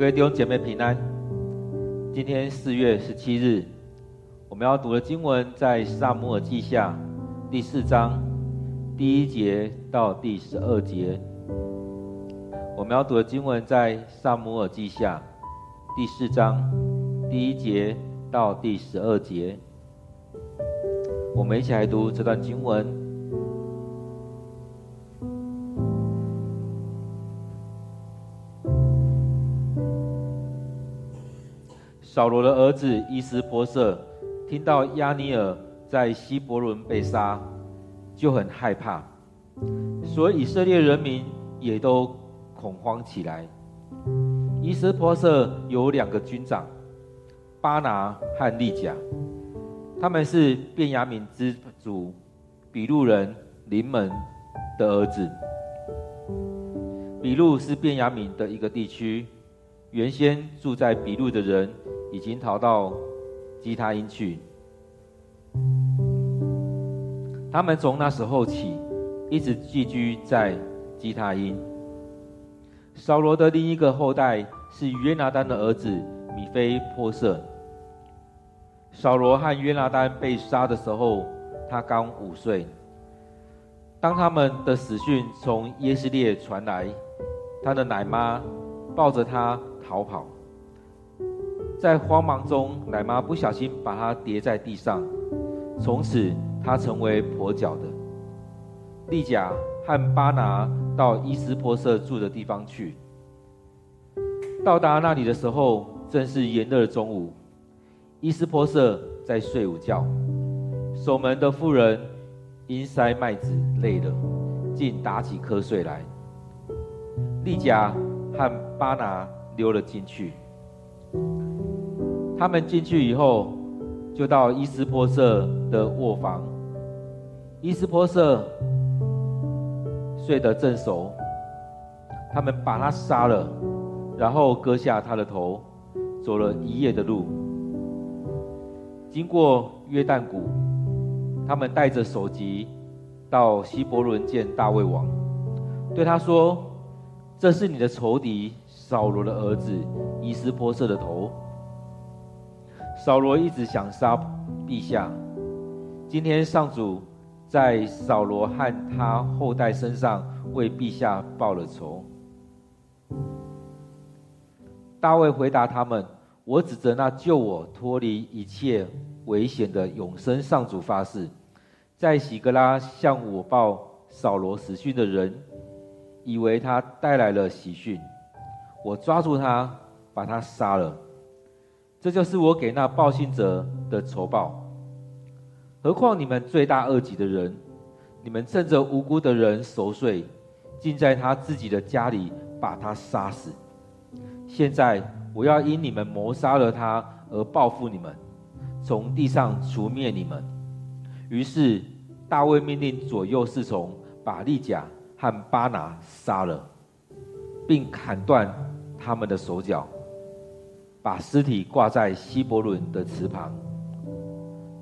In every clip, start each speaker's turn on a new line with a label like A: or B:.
A: 各位弟兄姐妹平安。今天四月十七日，我们要读的经文在撒母耳记下第四章第一节到第十二节。我们要读的经文在撒母耳记下第四章第一节到第十二节。我们一起来读这段经文。扫罗的儿子伊斯波瑟听到亚尼尔在希伯伦被杀，就很害怕，所以以色列人民也都恐慌起来。伊斯波瑟有两个军长，巴拿和利甲，他们是便雅悯支族比路人临门的儿子。比路是便雅悯的一个地区，原先住在比路的人。已经逃到基他因去。他们从那时候起，一直寄居在基他因。扫罗的另一个后代是约拿单的儿子米非波设。扫罗和约拿单被杀的时候，他刚五岁。当他们的死讯从耶斯列传来，他的奶妈抱着他逃跑。在慌忙中，奶妈不小心把它跌在地上，从此它成为跛脚的。利甲和巴拿到伊斯波设住的地方去。到达那里的时候，正是炎热的中午。伊斯波设在睡午觉，守门的妇人因筛麦子累了，竟打起瞌睡来。利甲和巴拿溜了进去。他们进去以后，就到伊斯波瑟的卧房。伊斯波瑟睡得正熟，他们把他杀了，然后割下他的头，走了一夜的路。经过约旦谷，他们带着首级到希伯仑见大卫王，对他说：“这是你的仇敌扫罗的儿子伊斯波设的头。”扫罗一直想杀陛下，今天上主在扫罗和他后代身上为陛下报了仇。大卫回答他们：“我指着那救我脱离一切危险的永生上主发誓，在喜格拉向我报扫罗死讯的人，以为他带来了喜讯，我抓住他，把他杀了。”这就是我给那报信者的仇报。何况你们罪大恶极的人，你们趁着无辜的人熟睡，竟在他自己的家里把他杀死。现在我要因你们谋杀了他而报复你们，从地上除灭你们。于是大卫命令左右侍从把利甲和巴拿杀了，并砍断他们的手脚。把尸体挂在希伯伦的池旁，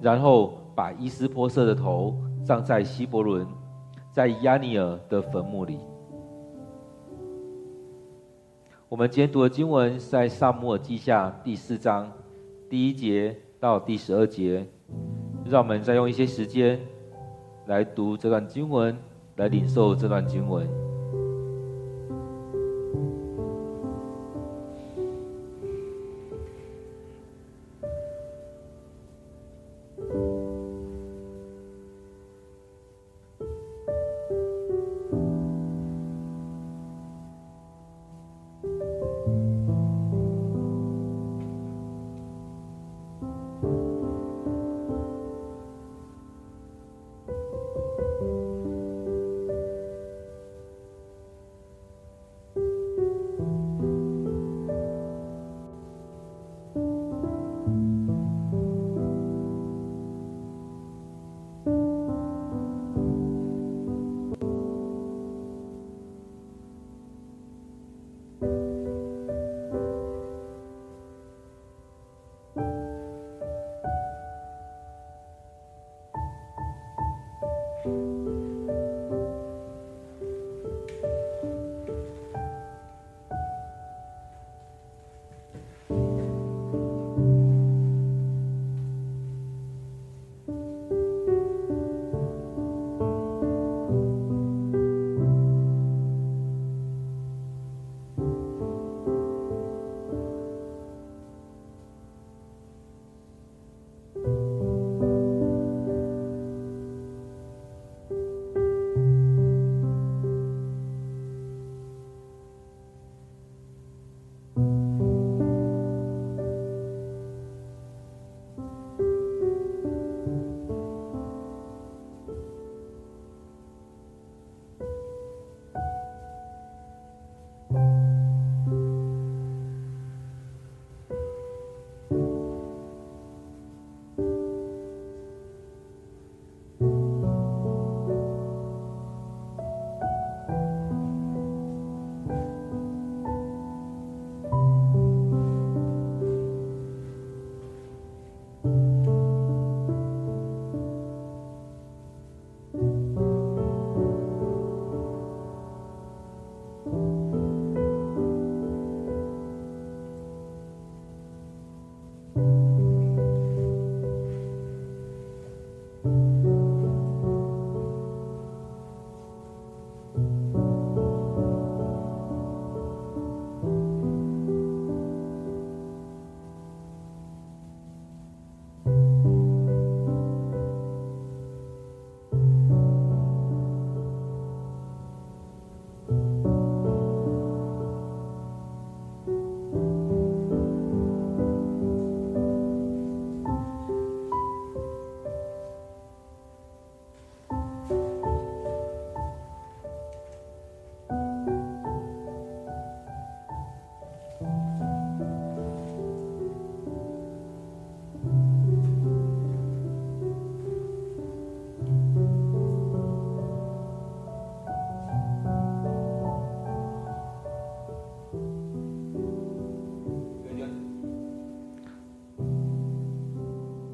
A: 然后把伊施波设的头葬在希伯伦，在押尼尔的坟墓里。我们今天读的经文是在撒母耳记下第四章第一节到第十二节，让我们再用一些时间来读这段经文，来领受这段经文。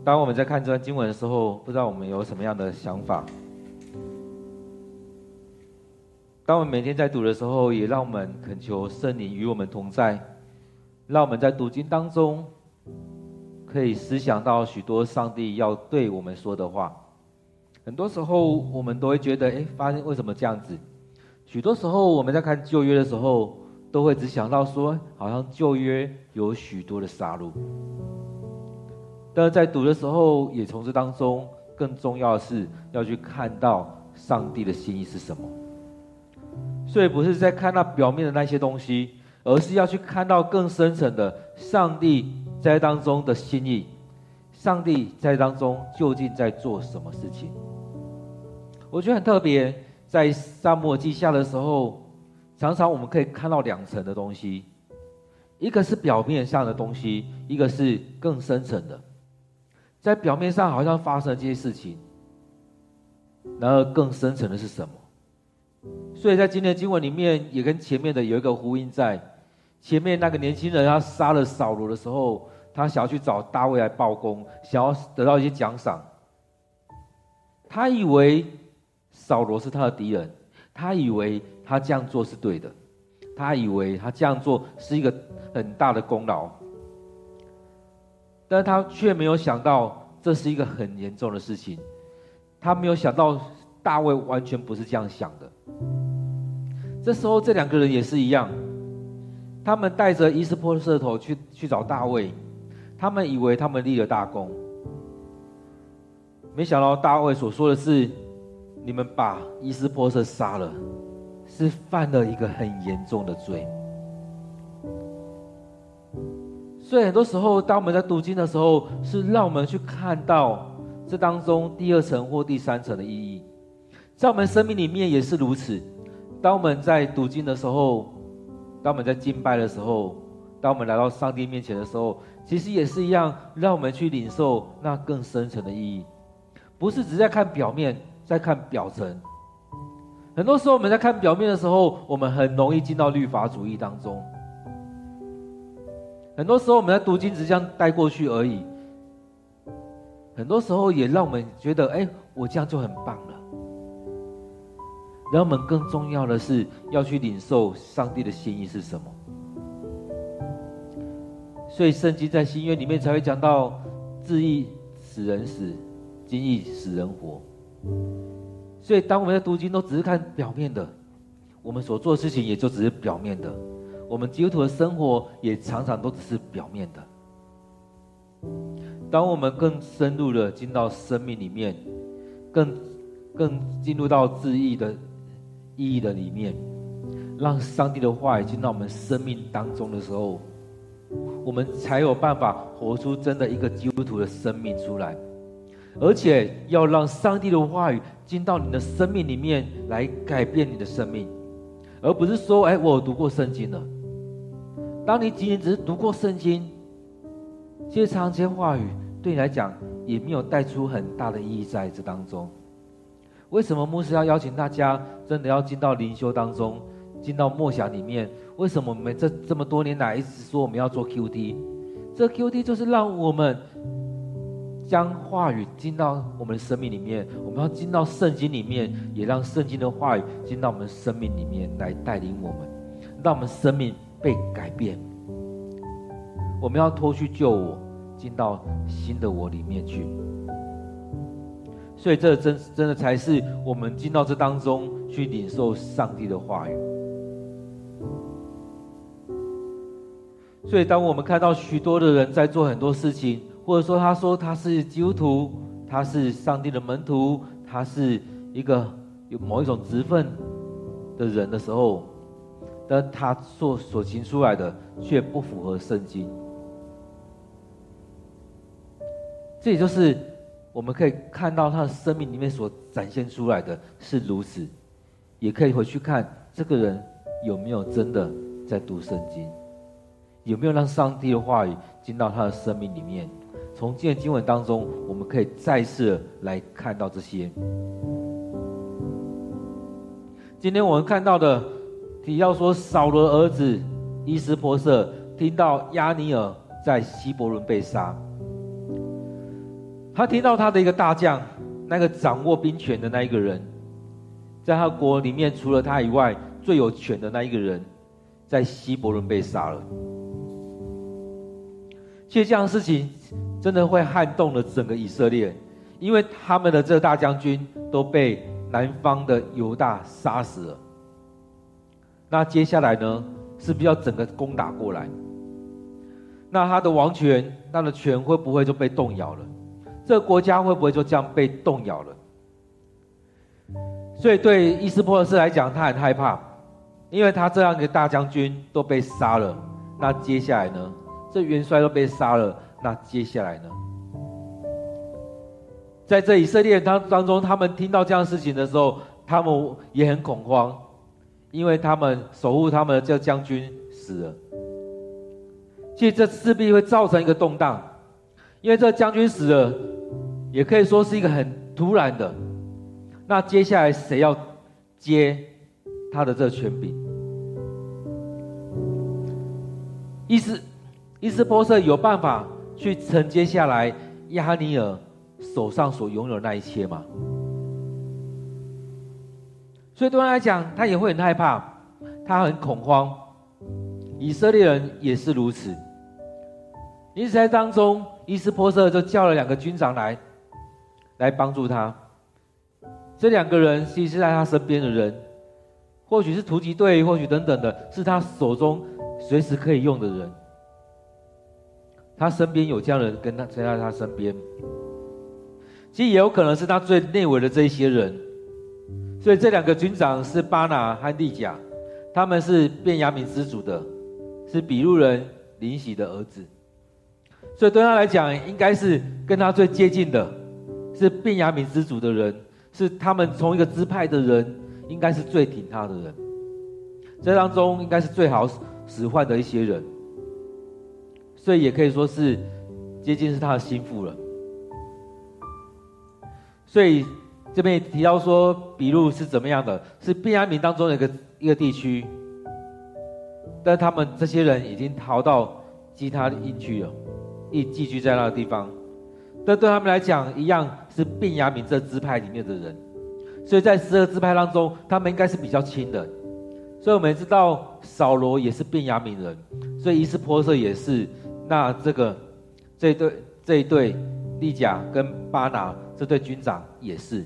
A: 当我们在看这段经文的时候，不知道我们有什么样的想法？当我们每天在读的时候，也让我们恳求圣灵与我们同在，让我们在读经当中可以思想到许多上帝要对我们说的话。很多时候，我们都会觉得，哎，发现为什么这样子？许多时候，我们在看旧约的时候，都会只想到说，好像旧约有许多的杀戮。但是在读的时候，也从这当中更重要的是要去看到上帝的心意是什么。所以不是在看到表面的那些东西，而是要去看到更深层的上帝在当中的心意。上帝在当中究竟在做什么事情？我觉得很特别，在沙漠记下的时候，常常我们可以看到两层的东西，一个是表面上的东西，一个是更深层的。在表面上好像发生了这些事情，然而更深层的是什么？所以在今天的经文里面，也跟前面的有一个呼应在。前面那个年轻人他杀了扫罗的时候，他想要去找大卫来报功，想要得到一些奖赏。他以为扫罗是他的敌人，他以为他这样做是对的，他以为他这样做是一个很大的功劳。但他却没有想到，这是一个很严重的事情。他没有想到，大卫完全不是这样想的。这时候，这两个人也是一样，他们带着伊斯波射头去去找大卫，他们以为他们立了大功，没想到大卫所说的是：你们把伊斯波射杀了，是犯了一个很严重的罪。所以很多时候，当我们在读经的时候，是让我们去看到这当中第二层或第三层的意义。在我们生命里面也是如此。当我们在读经的时候，当我们在敬拜的时候，当我们来到上帝面前的时候，其实也是一样，让我们去领受那更深层的意义。不是只在看表面，在看表层。很多时候我们在看表面的时候，我们很容易进到律法主义当中。很多时候我们在读经只是这样带过去而已，很多时候也让我们觉得，哎，我这样就很棒了。让我们更重要的是要去领受上帝的心意是什么。所以圣经在新约里面才会讲到，字义使人死，经义使人活。所以当我们在读经都只是看表面的，我们所做的事情也就只是表面的。我们基督徒的生活也常常都只是表面的。当我们更深入的进到生命里面，更更进入到字意的意义的里面，让上帝的话语进到我们生命当中的时候，我们才有办法活出真的一个基督徒的生命出来。而且要让上帝的话语进到你的生命里面来改变你的生命，而不是说，哎，我读过圣经了。当你仅仅只是读过圣经，其实常这些话语对你来讲也没有带出很大的意义在这当中。为什么牧师要邀请大家真的要进到灵修当中，进到默想里面？为什么我们这这么多年来一直说我们要做 QT？这 QT 就是让我们将话语进到我们的生命里面，我们要进到圣经里面，也让圣经的话语进到我们生命里面来带领我们，让我们生命。被改变，我们要脱去旧我，进到新的我里面去。所以，这真真的才是我们进到这当中去领受上帝的话语。所以，当我们看到许多的人在做很多事情，或者说他说他是基督徒，他是上帝的门徒，他是一个有某一种职分的人的时候，但他所所行出来的却不符合圣经，这也就是我们可以看到他的生命里面所展现出来的是如此，也可以回去看这个人有没有真的在读圣经，有没有让上帝的话语进到他的生命里面。从今天经文当中，我们可以再次来看到这些。今天我们看到的。提要说，扫罗儿子伊施波设听到亚尼尔在希伯伦被杀，他听到他的一个大将，那个掌握兵权的那一个人，在他国里面除了他以外最有权的那一个人，在希伯伦被杀了。其实这样的事情真的会撼动了整个以色列，因为他们的这个大将军都被南方的犹大杀死了。那接下来呢，是不是要整个攻打过来？那他的王权，他的权会不会就被动摇了？这个国家会不会就这样被动摇了？所以对伊斯波斯来讲，他很害怕，因为他这样一个大将军都被杀了。那接下来呢？这元帅都被杀了，那接下来呢？在这以色列当当中，他们听到这样事情的时候，他们也很恐慌，因为他们守护他们的这将军死了。其实这势必会造成一个动荡，因为这将军死了，也可以说是一个很突然的。那接下来谁要接他的这权柄？伊斯伊斯波设有办法去承接下来亚尼尔手上所拥有的那一切吗？所以对他来讲，他也会很害怕，他很恐慌。以色列人也是如此。因此在当中，伊斯波设就叫了两个军长来，来帮助他。这两个人其实是在他身边的人，或许是突击队，或许等等的，是他手中随时可以用的人。他身边有这样的人跟他在他身边，其实也有可能是他最内围的这一些人。所以这两个军长是巴拿和利甲，他们是便雅悯支族的，是比路人林喜的儿子。所以对他来讲，应该是跟他最接近的，是便雅悯支族的人，是他们同一个支派的人，应该是最挺他的人。这当中应该是最好使唤的一些人，所以也可以说是接近是他的心腹了。所以。这边提到说，比路是怎么样的？是便雅悯当中的一个一个地区，但他们这些人已经逃到其他营区了，一寄居在那个地方。但对他们来讲，一样是便雅悯这支派里面的人，所以在十二支派当中，他们应该是比较亲的。所以我们知道，扫罗也是便雅悯人，所以伊斯波设也是。那这个这一对这一对利甲跟巴拿这对军长也是。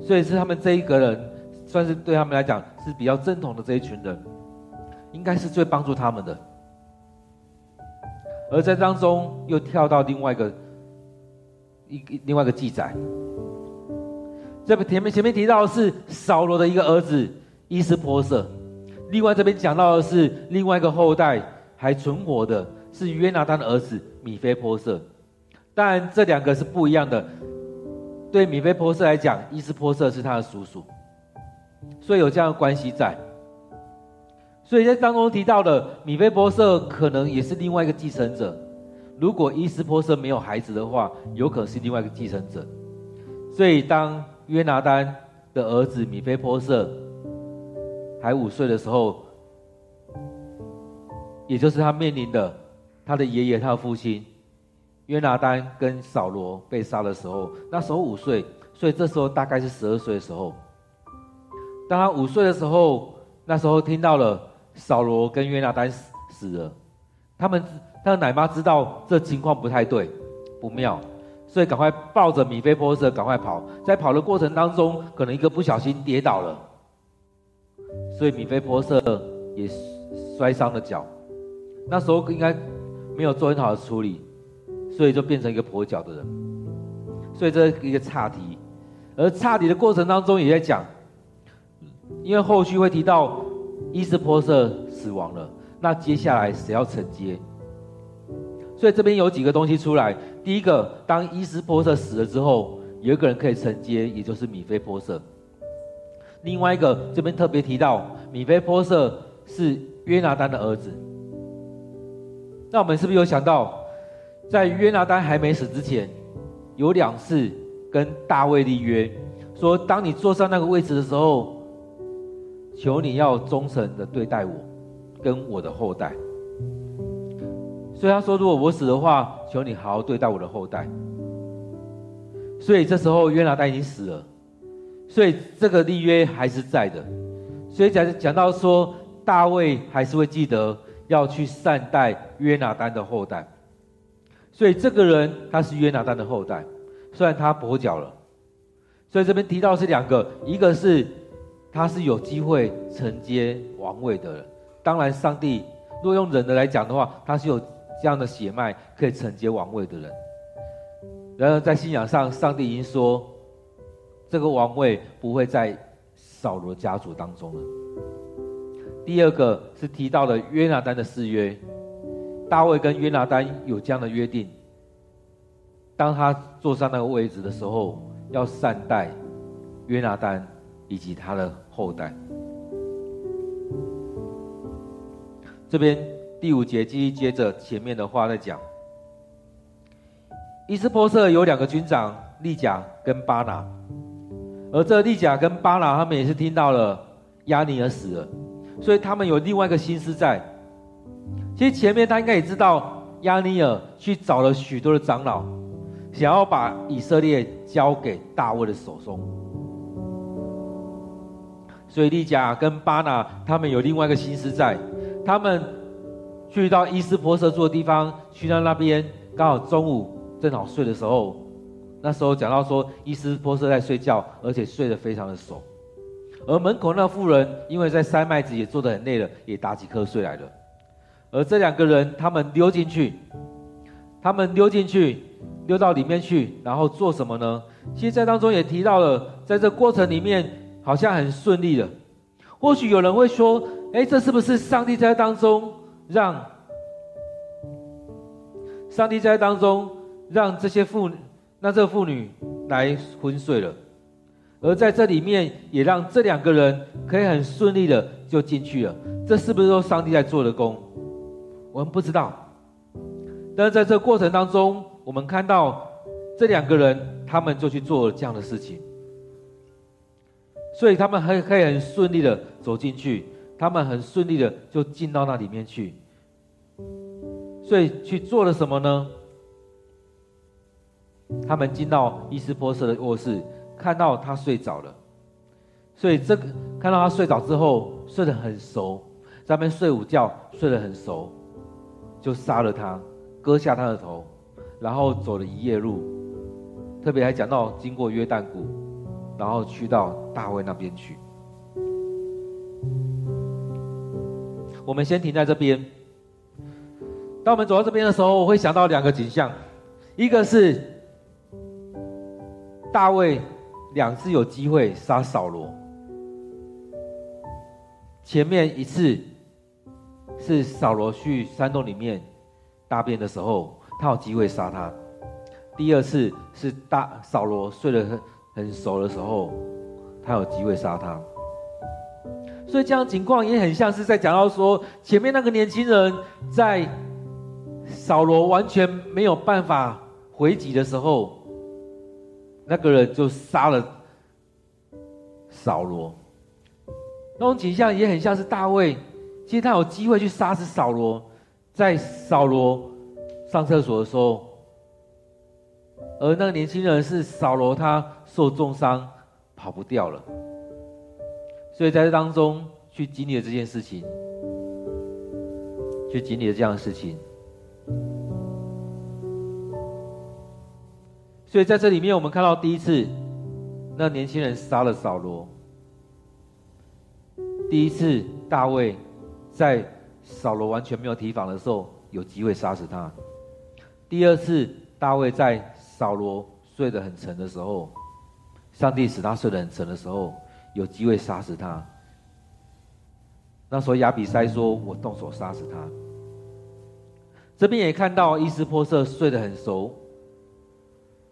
A: 所以是他们这一个人，算是对他们来讲是比较正统的这一群人，应该是最帮助他们的。而在当中又跳到另外一个一另外一个记载，这边前面前面提到的是扫罗的一个儿子伊斯波设，另外这边讲到的是另外一个后代还存活的是约拿单的儿子米非波设，当然这两个是不一样的。对米非波设来讲，伊施波设是他的叔叔，所以有这样的关系在。所以在当中提到的米非波设可能也是另外一个继承者。如果伊施波设没有孩子的话，有可能是另外一个继承者。所以当约拿单的儿子米非波设还五岁的时候，也就是他面临的他的爷爷，他的父亲。约拿单跟扫罗被杀的时候，那时候五岁，所以这时候大概是十二岁的时候。当他五岁的时候，那时候听到了扫罗跟约拿单死死了，他们他的奶妈知道这情况不太对，不妙，所以赶快抱着米非波设赶快跑，在跑的过程当中，可能一个不小心跌倒了，所以米非波设也摔伤了脚。那时候应该没有做很好的处理。所以就变成一个跛脚的人，所以这是一个岔题，而岔题的过程当中也在讲，因为后续会提到伊斯波瑟死亡了，那接下来谁要承接？所以这边有几个东西出来，第一个，当伊斯波瑟死了之后，有一个人可以承接，也就是米非波设。另外一个这边特别提到，米非波设是约拿单的儿子，那我们是不是有想到？在约拿单还没死之前，有两次跟大卫立约，说当你坐上那个位置的时候，求你要忠诚的对待我，跟我的后代。所以他说，如果我死的话，求你好好对待我的后代。所以这时候约拿单已经死了，所以这个立约还是在的。所以讲讲到说，大卫还是会记得要去善待约拿单的后代。所以这个人他是约拿单的后代，虽然他跛脚了。所以这边提到是两个，一个是他是有机会承接王位的人。当然，上帝若用人的来讲的话，他是有这样的血脉可以承接王位的人。然而，在信仰上，上帝已经说，这个王位不会在扫罗家族当中了。第二个是提到了约拿单的誓约，大卫跟约拿单有这样的约定，当他坐上那个位置的时候，要善待约拿单以及他的后代。这边第五节继续接着前面的话在讲，伊斯波瑟有两个军长，利甲跟巴拿，而这利甲跟巴拿他们也是听到了押尼珥死了，所以他们有另外一个心思在。其实前面他应该也知道，亚尼尔去找了许多的长老，想要把以色列交给大卫的手中，所以利甲跟巴拿他们有另外一个心思在。他们去到伊斯波瑟住的地方，去到那边，刚好中午正好睡的时候，那时候讲到说伊斯波瑟在睡觉，而且睡得非常的熟。而门口那妇人因为在筛麦子也做得很累了，也打起瞌睡来了。而这两个人，他们溜进去，他们溜进去，溜到里面去，然后做什么呢？其实，在当中也提到了，在这过程里面好像很顺利的。或许有人会说。哎，这是不是上帝在当中让上帝在当中让这些妇让这妇女来昏睡了，而在这里面也让这两个人可以很顺利的就进去了。这是不是说上帝在做的工？我们不知道。但是在这个过程当中，我们看到这两个人，他们就去做了这样的事情，所以他们很可以很顺利的走进去。他们很顺利的就进到那里面去，所以去做了什么呢？他们进到伊斯波瑟的卧室，看到他睡着了，所以这个看到他睡着之后，睡得很熟，在那边睡午觉，睡得很熟，就杀了他，割下他的头，然后走了一夜路，特别还讲到经过约旦谷，然后去到大卫那边去。我们先停在这边。当我们走到这边的时候，我会想到两个景象，一个是大卫两次有机会杀扫罗，前面一次是扫罗去山洞里面大便的时候，他有机会杀他；第二次是大扫罗睡得很很熟的时候，他有机会杀他。所以这样情况也很像是在讲到说，前面那个年轻人在扫罗完全没有办法回击的时候，那个人就杀了扫罗。那种景象也很像是大卫，其实他有机会去杀死扫罗，在扫罗上厕所的时候，而那个年轻人是扫罗，他受重伤跑不掉了。所以在这当中去经历了这件事情，去经历了这样的事情。所以在这里面，我们看到第一次，那年轻人杀了扫罗。第一次，大卫在扫罗完全没有提防的时候，有机会杀死他。第二次，大卫在扫罗睡得很沉的时候，上帝使他睡得很沉的时候。有机会杀死他。那时候亚比筛说：“我动手杀死他。”这边也看到伊斯波瑟睡得很熟，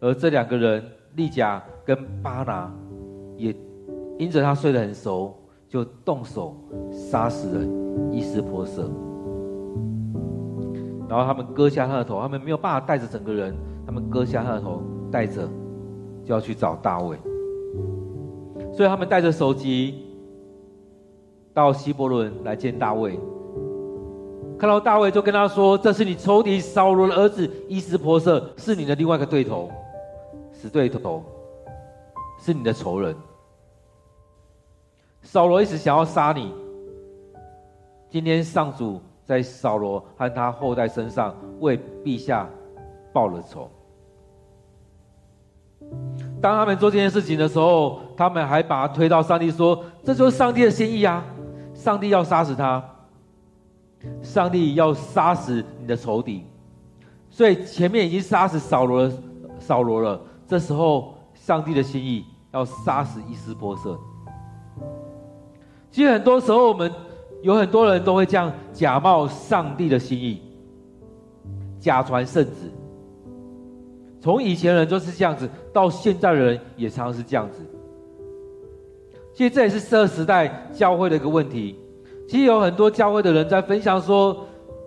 A: 而这两个人利甲跟巴拿也因着他睡得很熟，就动手杀死了伊斯波瑟。然后他们割下他的头，他们没有办法带着整个人，他们割下他的头带着，就要去找大卫。所以他们带着手机到希伯伦来见大卫，看到大卫就跟他说：“这是你仇敌扫罗的儿子伊斯波瑟，是你的另外一个对头。”死对头，是你的仇人。扫罗一直想要杀你。今天上主在扫罗和他后代身上为陛下报了仇。当他们做这件事情的时候，他们还把他推到上帝说：“这就是上帝的心意啊！上帝要杀死他，上帝要杀死你的仇敌。”所以前面已经杀死扫罗了，扫罗了。这时候，上帝的心意要杀死伊斯波色。其实很多时候，我们有很多人都会这样假冒上帝的心意，假传圣旨。从以前人就是这样子，到现在的人也常常是这样子。其实这也是这个时代教会的一个问题。其实有很多教会的人在分享说，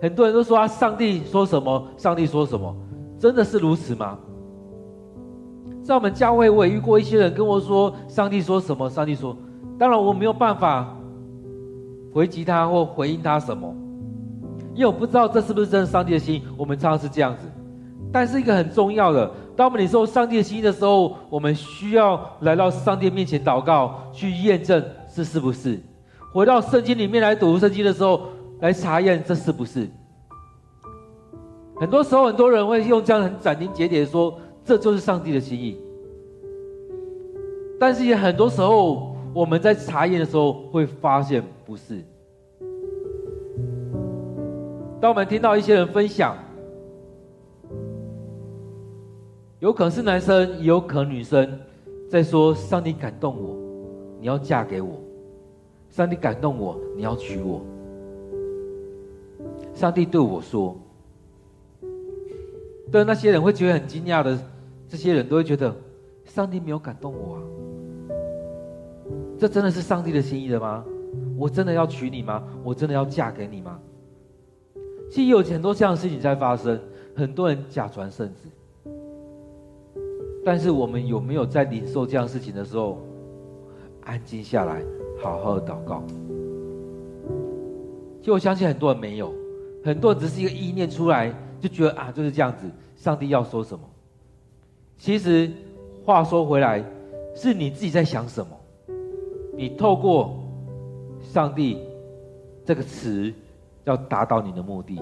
A: 很多人都说啊，上帝说什么，上帝说什么，真的是如此吗？在我们教会，我也遇过一些人跟我说，上帝说什么，上帝说，当然我没有办法回击他或回应他什么，因为我不知道这是不是真的上帝的心。我们常常是这样子。但是一个很重要的，当我们领受上帝的心意的时候，我们需要来到上帝面前祷告，去验证这是不是。回到圣经里面来读圣经的时候，来查验这是不是。很多时候，很多人会用这样很斩钉截铁的说，这就是上帝的心意。但是也很多时候，我们在查验的时候会发现不是。当我们听到一些人分享。有可能是男生，也有可能女生，在说：“上帝感动我，你要嫁给我；上帝感动我，你要娶我。”上帝对我说：“对那些人会觉得很惊讶的，这些人都会觉得，上帝没有感动我啊！这真的是上帝的心意的吗？我真的要娶你吗？我真的要嫁给你吗？”其实有很多这样的事情在发生，很多人假传圣旨。但是我们有没有在领受这样事情的时候，安静下来，好好的祷告？其实我相信很多人没有，很多人只是一个意念出来，就觉得啊就是这样子，上帝要说什么？其实话说回来，是你自己在想什么？你透过上帝这个词，要达到你的目的，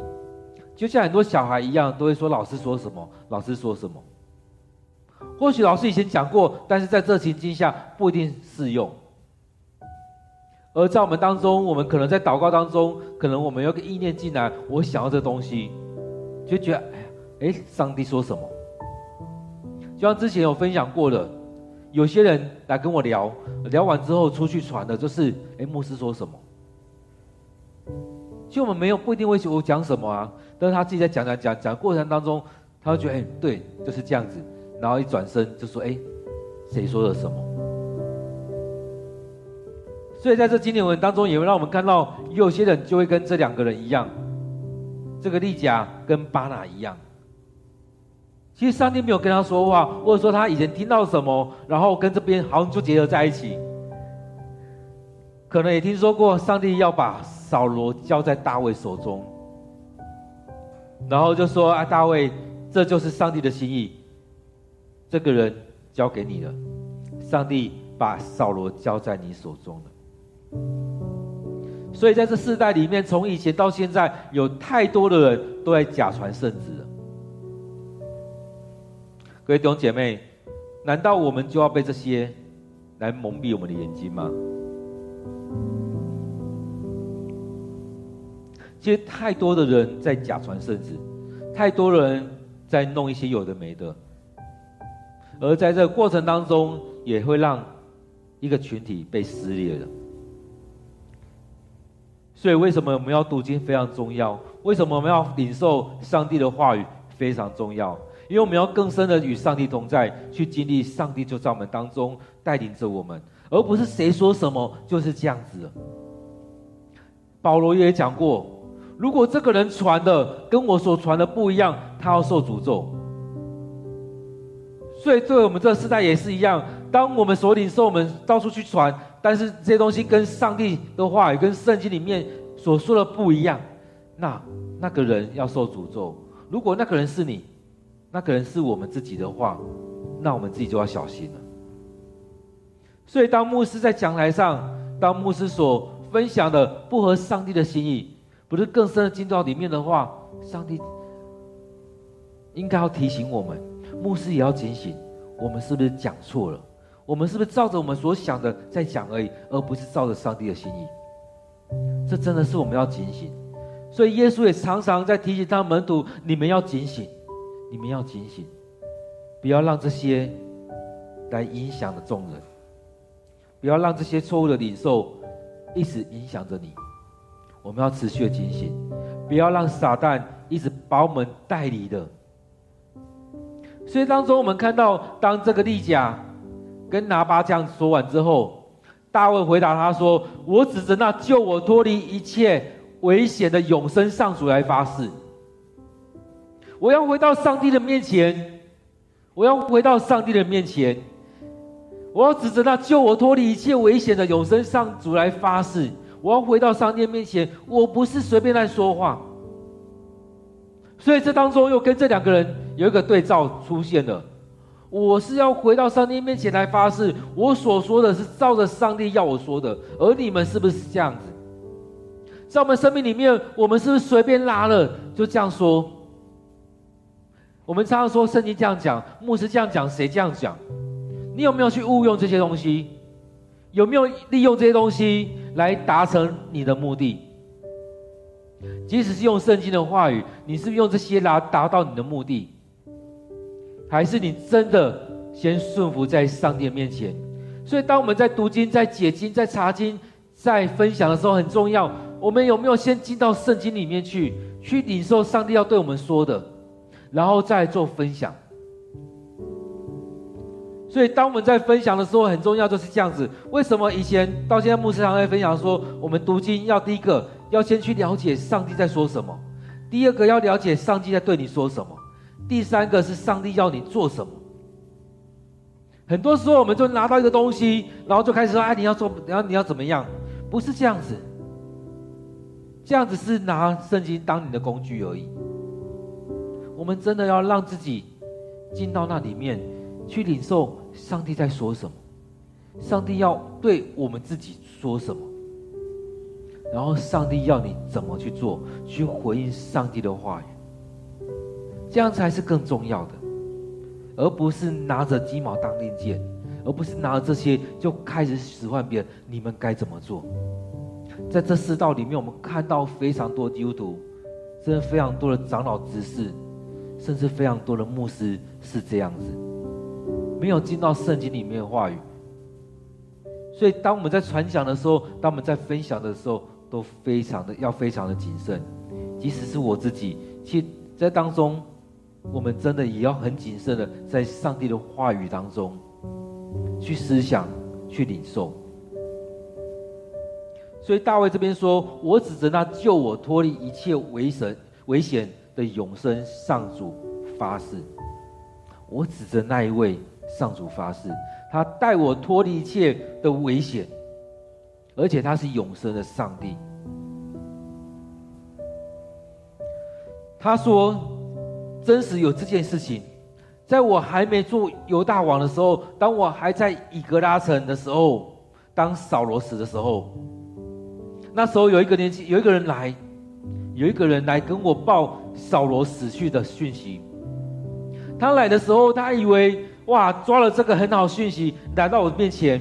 A: 就像很多小孩一样，都会说老师说什么，老师说什么。或许老师以前讲过，但是在这情境下不一定适用。而在我们当中，我们可能在祷告当中，可能我们有个意念进来，我想要这东西，就觉得哎呀，哎，上帝说什么？就像之前有分享过的，有些人来跟我聊，聊完之后出去传的，就是哎，牧师说什么？其实我们没有不一定会我讲什么啊，但是他自己在讲讲讲讲过程当中，他会觉得哎，对，就是这样子。然后一转身就说：“哎，谁说了什么？”所以在这经典文当中，也会让我们看到，有些人就会跟这两个人一样，这个利甲跟巴拿一样。其实上帝没有跟他说话，或者说他以前听到什么，然后跟这边好像就结合在一起。可能也听说过，上帝要把扫罗交在大卫手中，然后就说：“啊，大卫，这就是上帝的心意。”这个人交给你了，上帝把扫罗交在你手中了。所以在这世代里面，从以前到现在，有太多的人都在假传圣旨了。各位弟兄姐妹，难道我们就要被这些来蒙蔽我们的眼睛吗？其实太多的人在假传圣旨，太多人在弄一些有的没的。而在这个过程当中，也会让一个群体被撕裂了。所以，为什么我们要读经非常重要？为什么我们要领受上帝的话语非常重要？因为我们要更深的与上帝同在，去经历上帝就在我们当中带领着我们，而不是谁说什么就是这样子。保罗也讲过，如果这个人传的跟我所传的不一样，他要受诅咒。所以，对我们这个时代也是一样。当我们所领受，我们到处去传，但是这些东西跟上帝的话语、跟圣经里面所说的不一样，那那个人要受诅咒。如果那个人是你，那可能是我们自己的话，那我们自己就要小心了。所以，当牧师在讲台上，当牧师所分享的不合上帝的心意，不是更深的进到里面的话，上帝应该要提醒我们，牧师也要警醒，我们是不是讲错了？我们是不是照着我们所想的在讲而已，而不是照着上帝的心意？这真的是我们要警醒。所以，耶稣也常常在提醒他门徒：你们要警醒，你们要警醒，不要让这些来影响的众人，不要让这些错误的领受一直影响着你。我们要持续的警醒，不要让撒旦一直把我们带离的。所以当中，我们看到，当这个利甲跟拿八这样说完之后，大卫回答他说：“我指着那救我脱离一切危险的永生上主来发誓，我要回到上帝的面前，我要回到上帝的面前，我要指着那救我脱离一切危险的永生上主来发誓。”我要回到上帝面前，我不是随便在说话。所以这当中又跟这两个人有一个对照出现了。我是要回到上帝面前来发誓，我所说的是照着上帝要我说的，而你们是不是这样子？在我们生命里面，我们是不是随便拉了就这样说？我们常常说圣经这样讲，牧师这样讲，谁这样讲？你有没有去误用这些东西？有没有利用这些东西来达成你的目的？即使是用圣经的话语，你是不是用这些来达到你的目的？还是你真的先顺服在上帝的面前？所以，当我们在读经、在解经、在查经、在分享的时候，很重要。我们有没有先进到圣经里面去，去领受上帝要对我们说的，然后再做分享？所以，当我们在分享的时候，很重要就是这样子。为什么以前到现在牧师常在分享说，我们读经要第一个要先去了解上帝在说什么，第二个要了解上帝在对你说什么，第三个是上帝要你做什么。很多时候，我们就拿到一个东西，然后就开始说：“哎，你要做，然后你要怎么样？”不是这样子，这样子是拿圣经当你的工具而已。我们真的要让自己进到那里面。去领受上帝在说什么，上帝要对我们自己说什么，然后上帝要你怎么去做，去回应上帝的话语，这样才是更重要的，而不是拿着鸡毛当令箭，而不是拿着这些就开始使唤别人，你们该怎么做？在这世道里面，我们看到非常多基督徒，真的非常多的长老执事，甚至非常多的牧师是这样子。没有进到圣经里面的话语，所以当我们在传讲的时候，当我们在分享的时候，都非常的要非常的谨慎。即使是我自己，其在当中，我们真的也要很谨慎的在上帝的话语当中去思想、去领受。所以大卫这边说：“我指着那救我脱离一切危险危险的永生上主发誓。”我指着那一位。上主发誓，他带我脱离一切的危险，而且他是永生的上帝。他说，真实有这件事情，在我还没做犹大王的时候，当我还在以格拉城的时候，当扫罗死的时候，那时候有一个年轻有一个人来，有一个人来跟我报扫罗死去的讯息。他来的时候，他以为。哇！抓了这个很好讯息来到我面前，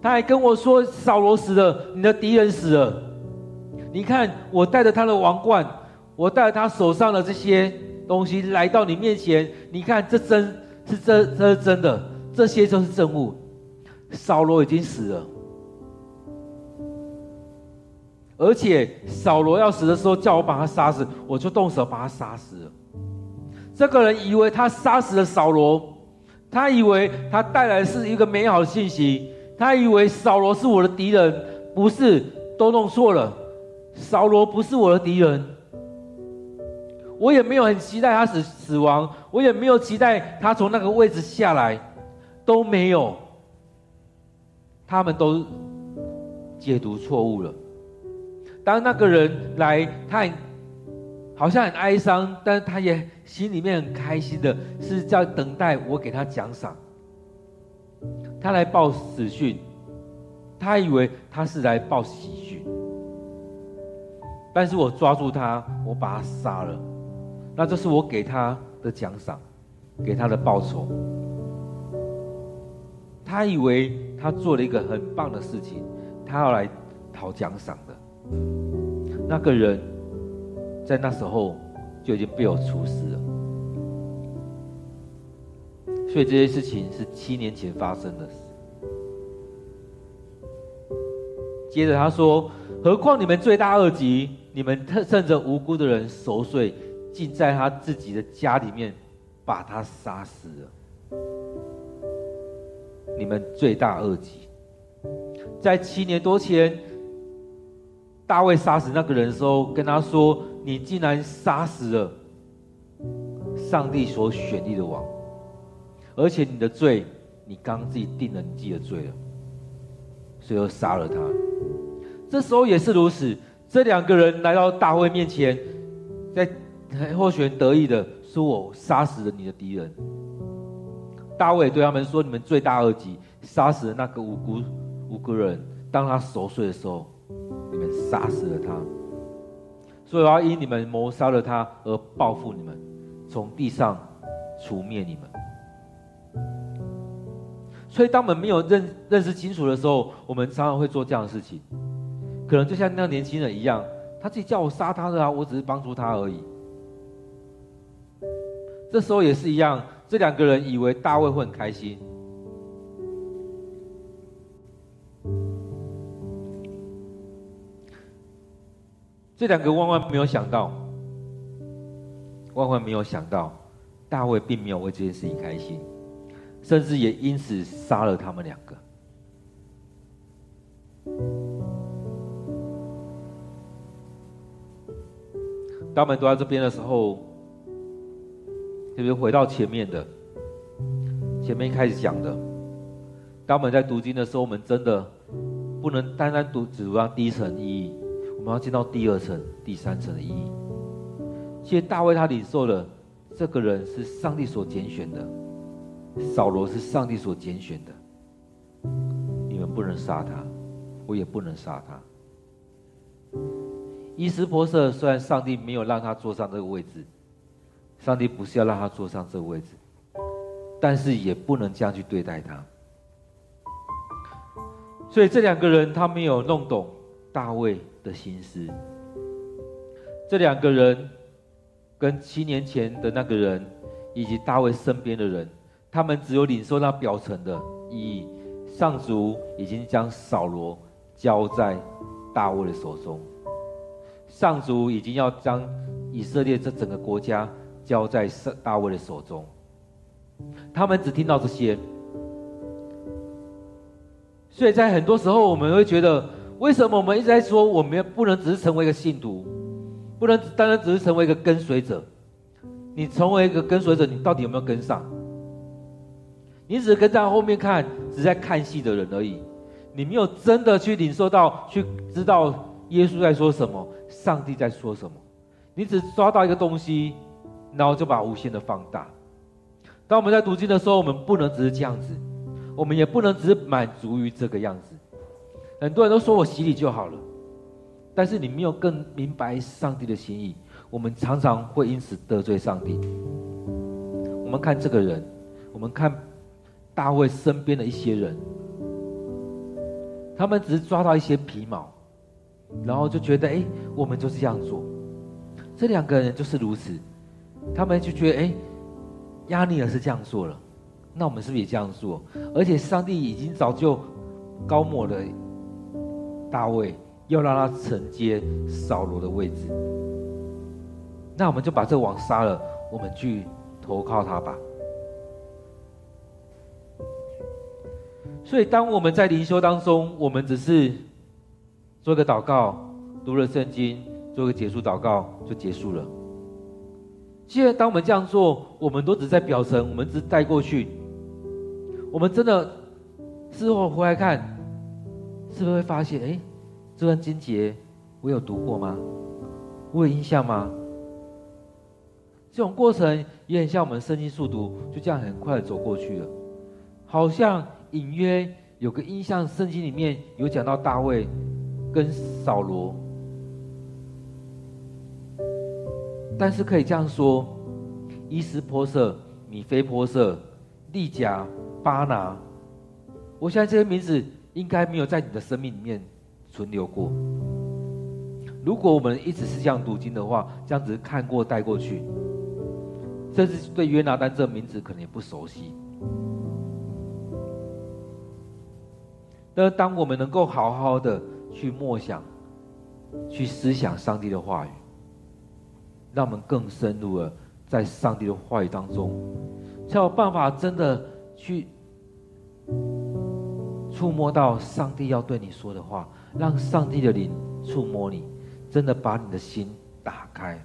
A: 他还跟我说：“扫罗死了，你的敌人死了。你看，我带着他的王冠，我带着他手上的这些东西来到你面前。你看，这真是这这是真的，这些就是证物。扫罗已经死了，而且扫罗要死的时候，叫我把他杀死，我就动手把他杀死了。这个人以为他杀死了扫罗。”他以为他带来是一个美好的信息，他以为扫罗是我的敌人，不是，都弄错了。扫罗不是我的敌人，我也没有很期待他死死亡，我也没有期待他从那个位置下来，都没有。他们都解读错误了。当那个人来，他好像很哀伤，但他也心里面很开心的，是在等待我给他奖赏。他来报死讯，他以为他是来报喜讯，但是我抓住他，我把他杀了，那这是我给他的奖赏，给他的报酬。他以为他做了一个很棒的事情，他要来讨奖赏。那个人在那时候就已经被我处死了。所以这些事情是七年前发生的事。接着他说：“何况你们罪大恶极，你们趁着无辜的人熟睡，竟在他自己的家里面把他杀死了。”你们罪大恶极，在七年多前，大卫杀死那个人的时候，跟他说：“你竟然杀死了上帝所选立的王，而且你的罪，你刚刚自己定了你自己的罪了，所以又杀了他。”这时候也是如此，这两个人来到大卫面前，在或许得意的说：“我杀死了你的敌人。”大卫对他们说：“你们罪大恶极，杀死了那个无辜无辜人。当他熟睡的时候，杀死了他。所以我要因你们谋杀了他而报复你们，从地上除灭你们。所以当我们没有认认识清楚的时候，我们常常会做这样的事情。可能就像那个年轻人一样，他自己叫我杀他的啊，我只是帮助他而已。这时候也是一样。”这两个人以为大卫会很开心，这两个万万没有想到，万万没有想到，大卫并没有为这件事情开心，甚至也因此杀了他们两个。当我们读到这边的时候。特别回到前面的，前面一开始讲的，当我们在读经的时候，我们真的不能单单读只读到第一层意义，们要进到第二层、第三层的意义。其实大卫他领受了，这个人是上帝所拣选的，扫罗是上帝所拣选的，你们不能杀他，我也不能杀他。伊斯波设虽然上帝没有让他坐上这个位置。上帝不是要让他坐上这个位置，但是也不能这样去对待他。所以这两个人他没有弄懂大卫的心思。这两个人跟七年前的那个人，以及大卫身边的人，他们只有领受那表层的意义。上主已经将扫罗交在大卫的手中，上主已经要将以色列这整个国家。交在大卫的手中，他们只听到这些，所以在很多时候，我们会觉得，为什么我们一直在说，我们不能只是成为一个信徒，不能单单只是成为一个跟随者？你成为一个跟随者，你到底有没有跟上？你只是跟在后面看，只是在看戏的人而已，你没有真的去领受到，去知道耶稣在说什么，上帝在说什么，你只抓到一个东西。然后就把无限的放大。当我们在读经的时候，我们不能只是这样子，我们也不能只是满足于这个样子。很多人都说我洗礼就好了，但是你没有更明白上帝的心意，我们常常会因此得罪上帝。我们看这个人，我们看大卫身边的一些人，他们只是抓到一些皮毛，然后就觉得哎，我们就是这样做。这两个人就是如此。他们就觉得，哎，亚尼尔是这样做了，那我们是不是也这样做？而且上帝已经早就高抹了大卫，要让他承接扫罗的位置，那我们就把这个王杀了，我们去投靠他吧。所以，当我们在灵修当中，我们只是做个祷告，读了圣经，做个结束祷告，就结束了。现在当我们这样做，我们都只在表层，我们只带过去。我们真的事后回来看，是不是会发现，哎，这段经节我有读过吗？我有印象吗？这种过程也很像我们圣经速读，就这样很快的走过去了，好像隐约有个印象，圣经里面有讲到大卫跟扫罗，但是可以这样说，伊施波设、米非波设、利甲、巴拿，我相信这些名字应该没有在你的生命里面存留过。如果我们一直是这样读经的话，这样子看过带过去，甚至对约拿单这个名字可能也不熟悉。但当我们能够好好的去默想、去思想上帝的话语，让我们更深入了在上帝的话语当中，才有办法真的去触摸到上帝要对你说的话，让上帝的灵触摸你。真的把你的心打开，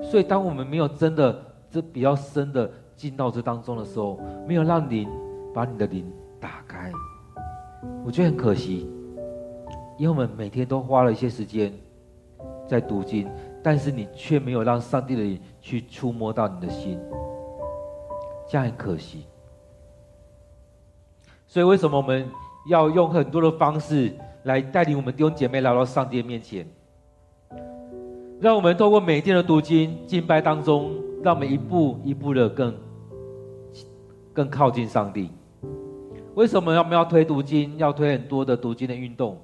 A: 所以当我们没有真的这比较深的进到这当中的时候，没有让灵把你的灵打开，我觉得很可惜，因为我们每天都花了一些时间在读经，但是你却没有让上帝的灵去触摸到你的心，这样很可惜。所以为什么我们要用很多的方式？来带领我们弟兄姐妹来到上帝的面前，让我们透过每天的读经敬拜当中，让我们一步一步的更更靠近上帝。为什么我们要推读经？要推很多的读经的运动？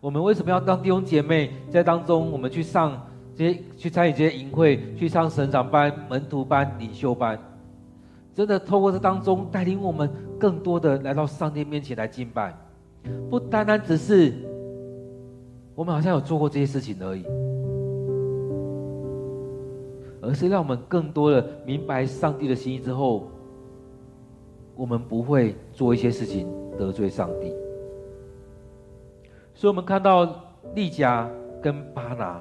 A: 我们为什么要当弟兄姐妹在当中？我们去上这些，去参与这些营会，去上神长班、门徒班、领袖班，真的透过这当中带领我们更多的来到上帝面前来敬拜。不单单只是我们好像有做过这些事情而已，而是让我们更多的明白上帝的心意之后，我们不会做一些事情得罪上帝。所以，我们看到利甲跟巴拿，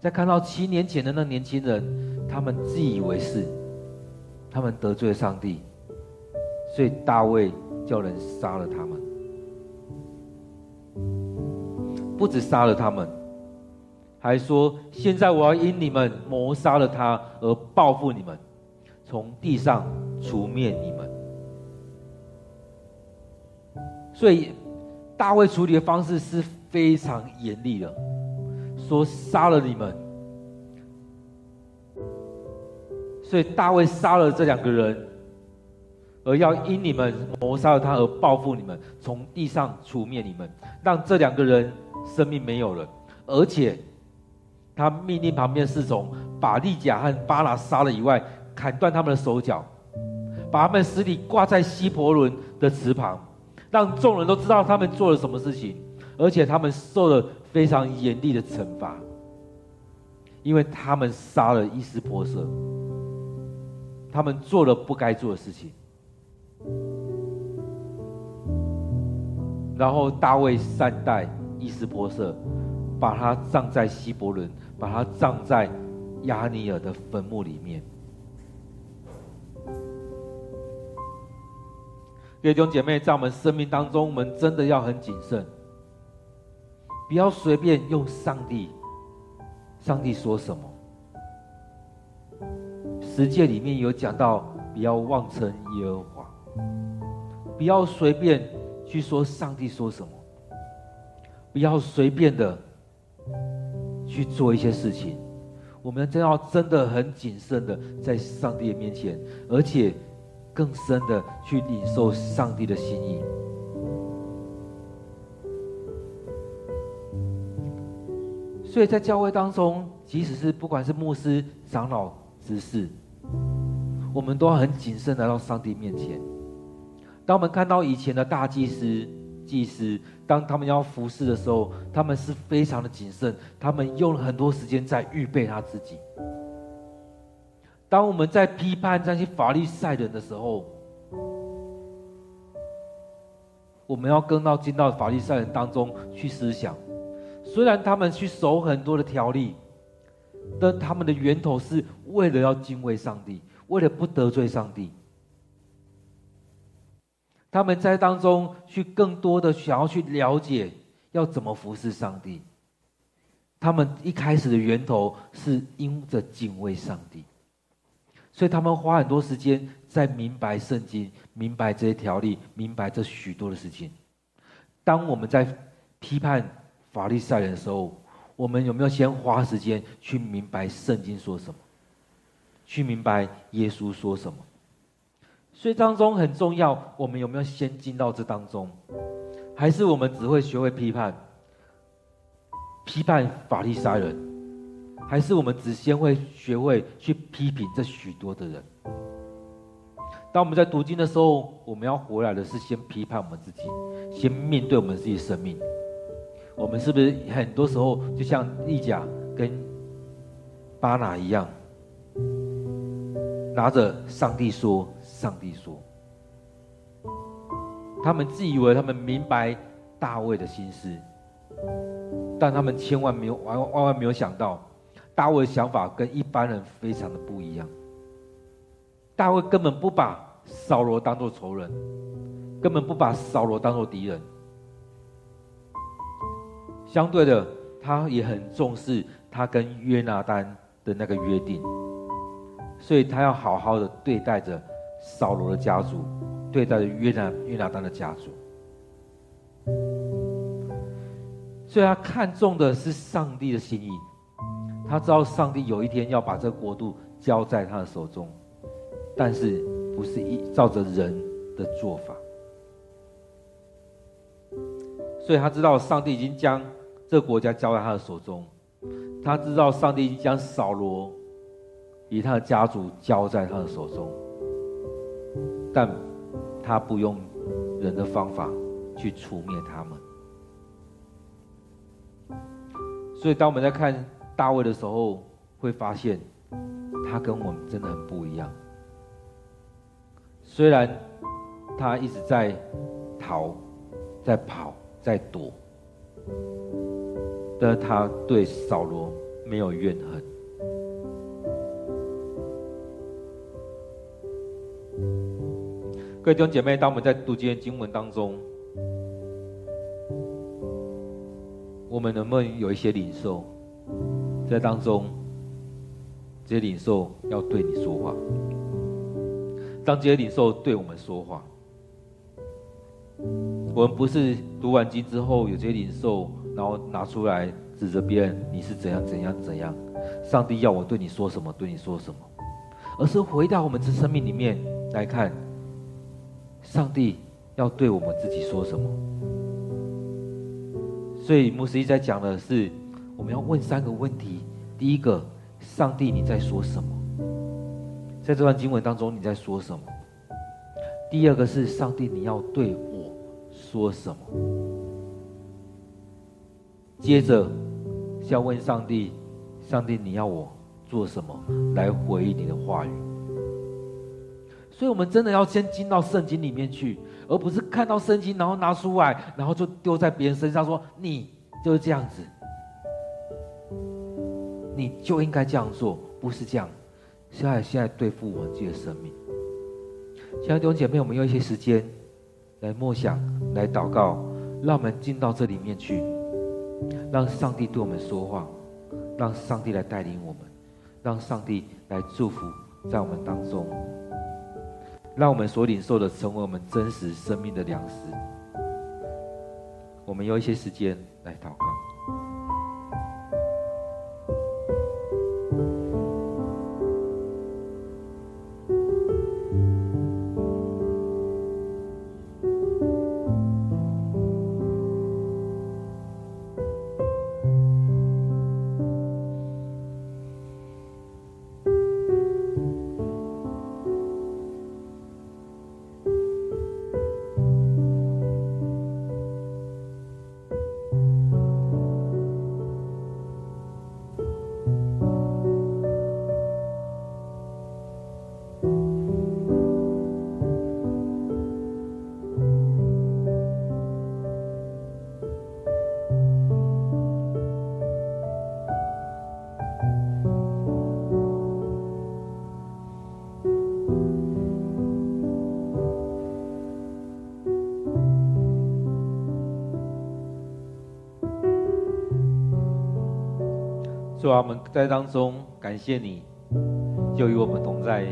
A: 在看到七年前的那年轻人，他们自以为是，他们得罪了上帝，所以大卫叫人杀了他们。不止杀了他们，还说：“现在我要因你们谋杀了他而报复你们，从地上除灭你们。”所以大卫处理的方式是非常严厉的，说杀了你们。所以大卫杀了这两个人，而要因你们谋杀了他而报复你们，从地上除灭你们，让这两个人。生命没有了，而且他命令旁边侍从把利甲和巴拿杀了以外，砍断他们的手脚，把他们尸体挂在西伯伦的池旁，让众人都知道他们做了什么事情，而且他们受了非常严厉的惩罚，因为他们杀了伊斯波设，他们做了不该做的事情，然后大卫善待。伊斯波设，把他葬在希伯伦，把他葬在押尼尔的坟墓里面。弟兄姐妹，在我们生命当中，我们真的要很谨慎，不要随便用上帝。上帝说什么？十诫里面有讲到，不要妄称耶，不要随便去说上帝说什么。不要随便的去做一些事情，我们真要真的很谨慎的在上帝的面前，而且更深的去领受上帝的心意。所以在教会当中，即使是不管是牧师、长老、执事，我们都要很谨慎来到上帝面前。当我们看到以前的大祭司、祭司，当他们要服侍的时候，他们是非常的谨慎，他们用了很多时间在预备他自己。当我们在批判这些法利赛人的时候，我们要跟到进到法利赛人当中去思想，虽然他们去守很多的条例，但他们的源头是为了要敬畏上帝，为了不得罪上帝。他们在当中去更多的想要去了解要怎么服侍上帝，他们一开始的源头是因着敬畏上帝，所以他们花很多时间在明白圣经、明白这些条例、明白这许多的事情。当我们在批判法利赛人的时候，我们有没有先花时间去明白圣经说什么？去明白耶稣说什么？所以当中很重要，我们有没有先进到这当中？还是我们只会学会批判？批判法利赛人，还是我们只先会学会去批评这许多的人？当我们在读经的时候，我们要回来的是先批判我们自己，先面对我们自己生命。我们是不是很多时候就像利甲跟巴拿一样，拿着上帝说，上帝说，他们自以为他们明白大卫的心思。但他们千万没有万万万没有想到，大卫的想法跟一般人非常的不一样。大卫根本不把扫罗当作仇人，根本不把扫罗当作敌人。相对的，他也很重视他跟约拿单的那个约定，所以他要好好的对待着扫罗的家族，对待着约拿约拿单的家族。所以他看重的是上帝的心意，他知道上帝有一天要把这个国度交在他的手中，但是不是依照着人的做法。所以他知道上帝已经将这个国家交在他的手中，他知道上帝已经将扫罗以他的家族交在他的手中，但他不用人的方法去除灭他们。所以，当我们在看大卫的时候，会发现他跟我们真的很不一样。虽然他一直在逃、在跑、在躲，但他对扫罗没有怨恨。各位弟兄姐妹，当我们在读这些经文当中，我们能不能有一些领受，在当中，这些领受要对你说话。当这些领受对我们说话，我们不是读完经之后有这些领受，然后拿出来指责别人，你是怎样怎样怎样。上帝要我对你说什么，对你说什么，而是回到我们这生命里面来看，上帝要对我们自己说什么。所以牧师一直在讲的是，我们要问三个问题：第一个，上帝你在说什么？在这段经文当中你在说什么？第二个是上帝你要对我说什么？接着，要问上帝：上帝你要我做什么来回应你的话语？所以，我们真的要先进到圣经里面去。而不是看到圣经，然后拿出来，然后就丢在别人身上，说你就是这样子，你就应该这样做，不是这样。现在现在对付我们自己的生命。亲爱的弟兄姐妹，我们用一些时间来默想，来祷告，让我们进到这里面去，让上帝对我们说话，让上帝来带领我们，让上帝来祝福在我们当中。让我们所领受的成为我们真实生命的粮食。我们用一些时间来祷告。主啊，我们在当中感谢你，就与我们同在，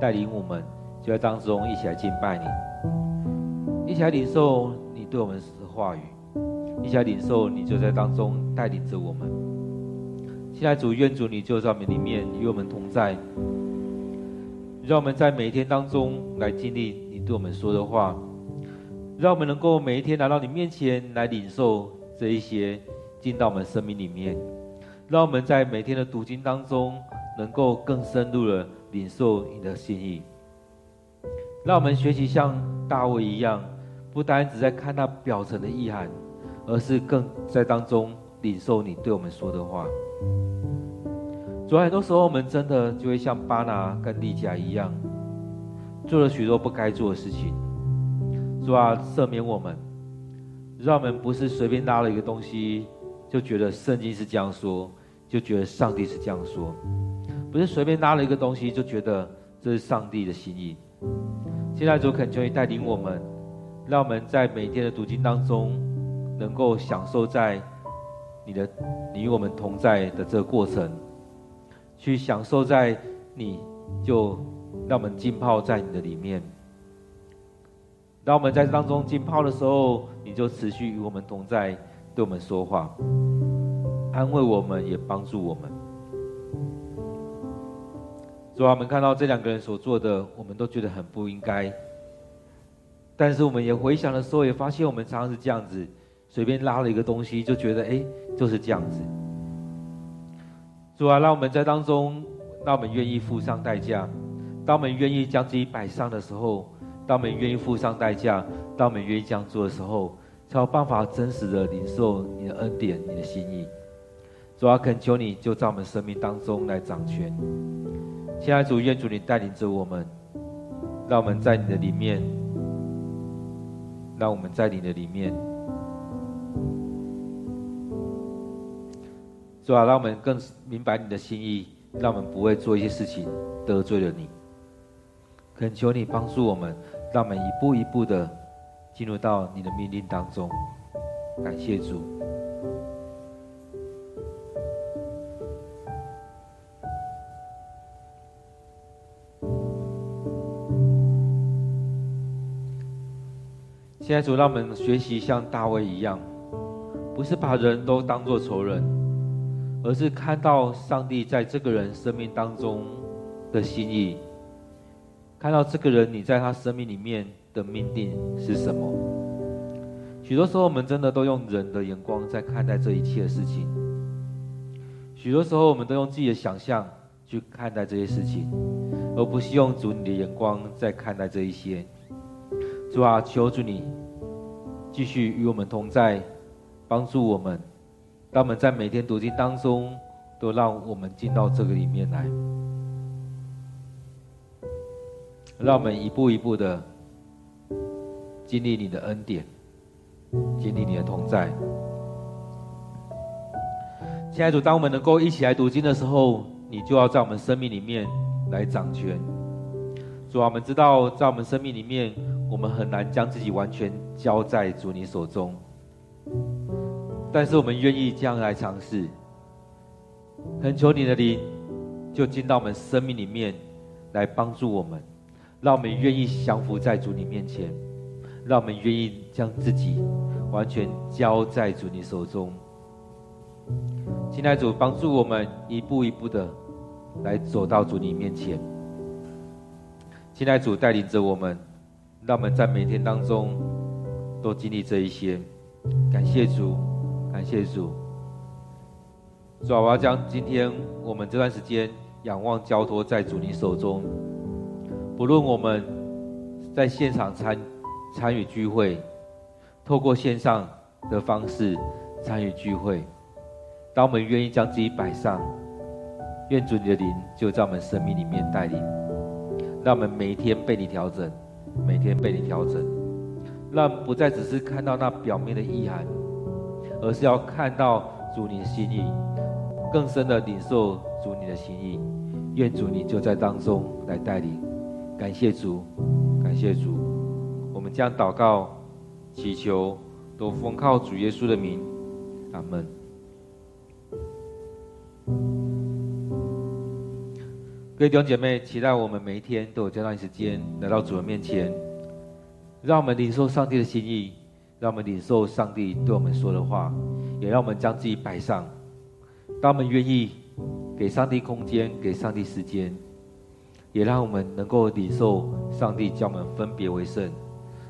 A: 带领我们就在当中一起来敬拜你，一起来领受你对我们的话语，一起来领受你就在当中带领着我们。现在主愿主你就在我们里面与我们同在，让我们在每一天当中来经历你对我们说的话，让我们能够每一天来到你面前来领受这一些进到我们生命里面。让我们在每天的读经当中，能够更深入的领受你的心意。让我们学习像大卫一样，不单只在看那表层的意涵，而是更在当中领受你对我们说的话。主啊，很多时候我们真的就会像巴拿跟利甲一样，做了许多不该做的事情。主啊，赦免我们，让我们不是随便拉了一个东西。就觉得圣经是这样说，就觉得上帝是这样说，不是随便拉了一个东西就觉得这是上帝的心意。现在主恳求你带领我们，让我们在每天的读经当中，能够享受在你的你与我们同在的这个过程，去享受在你就让我们浸泡在你的里面。当我们在当中浸泡的时候，你就持续与我们同在。对我们说话，安慰我们，也帮助我们。主啊，我们看到这两个人所做的，我们都觉得很不应该。但是我们也回想的时候，也发现我们常常是这样子，随便拉了一个东西，就觉得哎，就是这样子。主啊，让我们在当中，让我们愿意付上代价。当我们愿意将自己摆上的时候，当我们愿意付上代价，当我们愿意这样做的时候。才有办法真实的领受你的恩典、你的心意。主啊，恳求你就在我们生命当中来掌权。现在主，愿主你带领着我们，让我们在你的里面，让我们在你的里面。主啊，让我们更明白你的心意，让我们不会做一些事情得罪了你。恳求你帮助我们，让我们一步一步的。进入到你的命令当中，感谢主。现在主让我们学习像大卫一样，不是把人都当作仇人，而是看到上帝在这个人生命当中的心意，看到这个人你在他生命里面。的命定是什么？许多时候，我们真的都用人的眼光在看待这一切的事情。许多时候，我们都用自己的想象去看待这些事情，而不是用主你的眼光在看待这一些。主啊，求主你继续与我们同在，帮助我们，让我们在每天读经当中，都让我们进到这个里面来，让我们一步一步的。经历你的恩典，经历你的同在。亲爱的主，当我们能够一起来读经的时候，你就要在我们生命里面来掌权。主啊，我们知道在我们生命里面，我们很难将自己完全交在主你手中，但是我们愿意这样来尝试。恳求你的灵就进到我们生命里面来帮助我们，让我们愿意降服在主你面前。让我们愿意将自己完全交在主你手中，亲爱主，帮助我们一步一步的来走到主你面前。亲爱主，带领着我们，让我们在每天当中都经历这一些。感谢主，感谢主。主啊，我要将今天我们这段时间仰望交托在主你手中，不论我们在现场参。参与聚会，透过线上的方式参与聚会。当我们愿意将自己摆上，愿主你的灵就在我们生命里面带领，让我们每一天被你调整，每天被你调整，让不再只是看到那表面的意涵，而是要看到主你的心意，更深的领受主你的心意。愿主你就在当中来带领。感谢主，感谢主。将祷告、祈求都奉靠主耶稣的名，阿门。各位弟兄姐妹，期待我们每一天都有这段时间来到主人面前，让我们领受上帝的心意，让我们领受上帝对我们说的话，也让我们将自己摆上。当我们愿意给上帝空间，给上帝时间，也让我们能够领受上帝叫我们分别为圣，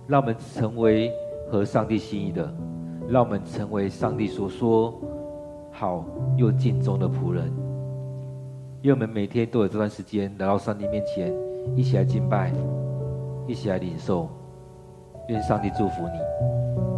A: 让我们成为合上帝心意的，让我们成为上帝所说好又尽忠的仆人。愿我们每天都有这段时间来到上帝面前，一起来敬拜，一起来领受。愿上帝祝福你。